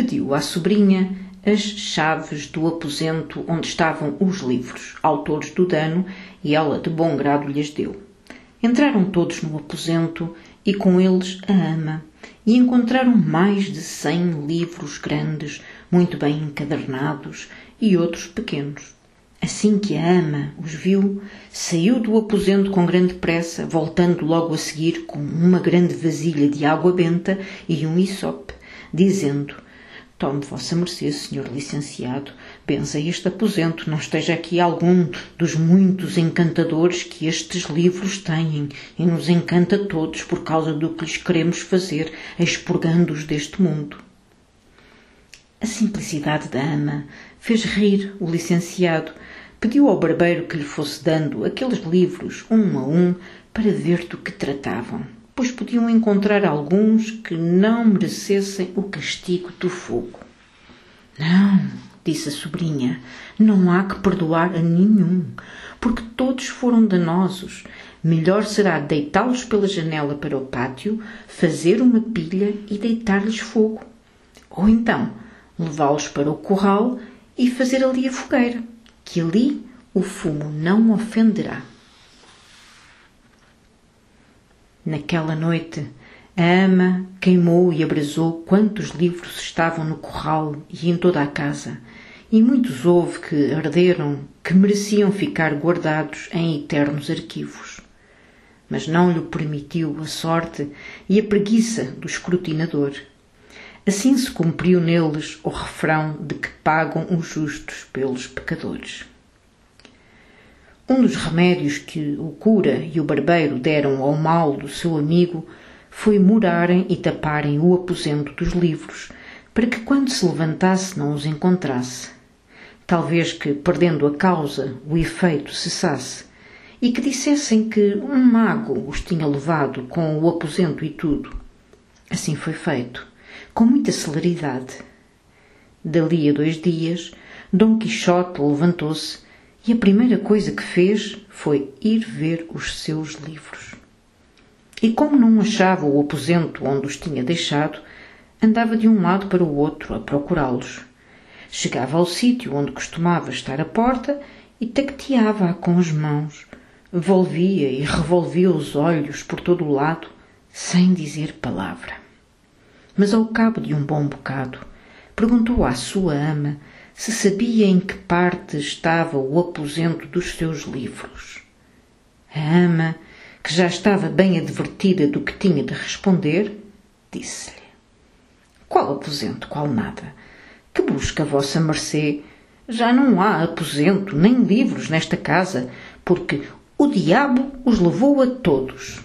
pediu à sobrinha as chaves do aposento onde estavam os livros, autores do dano, e ela de bom grado lhes deu. Entraram todos no aposento e com eles a ama, e encontraram mais de cem livros grandes, muito bem encadernados, e outros pequenos. Assim que a ama os viu, saiu do aposento com grande pressa, voltando logo a seguir com uma grande vasilha de água benta e um isope, dizendo Tome vossa mercê, senhor licenciado, benza este aposento, não esteja aqui algum dos muitos encantadores que estes livros têm, e nos encanta todos por causa do que lhes queremos fazer, expurgando-os deste mundo. A simplicidade da ama fez rir o licenciado, pediu ao barbeiro que lhe fosse dando aqueles livros, um a um, para ver do que tratavam pois podiam encontrar alguns que não merecessem o castigo do fogo. Não, disse a sobrinha, não há que perdoar a nenhum, porque todos foram danosos. Melhor será deitá-los pela janela para o pátio, fazer uma pilha e deitar-lhes fogo. Ou então levá-los para o corral e fazer ali a fogueira, que ali o fumo não ofenderá. Naquela noite, a ama queimou e abrasou quantos livros estavam no corral e em toda a casa, e muitos houve que arderam, que mereciam ficar guardados em eternos arquivos. Mas não lhe permitiu a sorte e a preguiça do escrutinador. Assim se cumpriu neles o refrão de que pagam os justos pelos pecadores. Um dos remédios que o cura e o barbeiro deram ao mal do seu amigo foi murarem e taparem o aposento dos livros, para que quando se levantasse não os encontrasse. Talvez que, perdendo a causa, o efeito cessasse, e que dissessem que um mago os tinha levado com o aposento e tudo. Assim foi feito, com muita celeridade. Dali a dois dias, Dom Quixote levantou-se e a primeira coisa que fez foi ir ver os seus livros. E como não achava o aposento onde os tinha deixado, andava de um lado para o outro a procurá-los. Chegava ao sítio onde costumava estar a porta e tacteava-a com as mãos, volvia e revolvia os olhos por todo o lado, sem dizer palavra. Mas ao cabo de um bom bocado, perguntou à sua ama se sabia em que parte estava o aposento dos seus livros. A ama, que já estava bem advertida do que tinha de responder, disse-lhe: Qual aposento, qual nada? Que busca vossa mercê? Já não há aposento nem livros nesta casa, porque o diabo os levou a todos.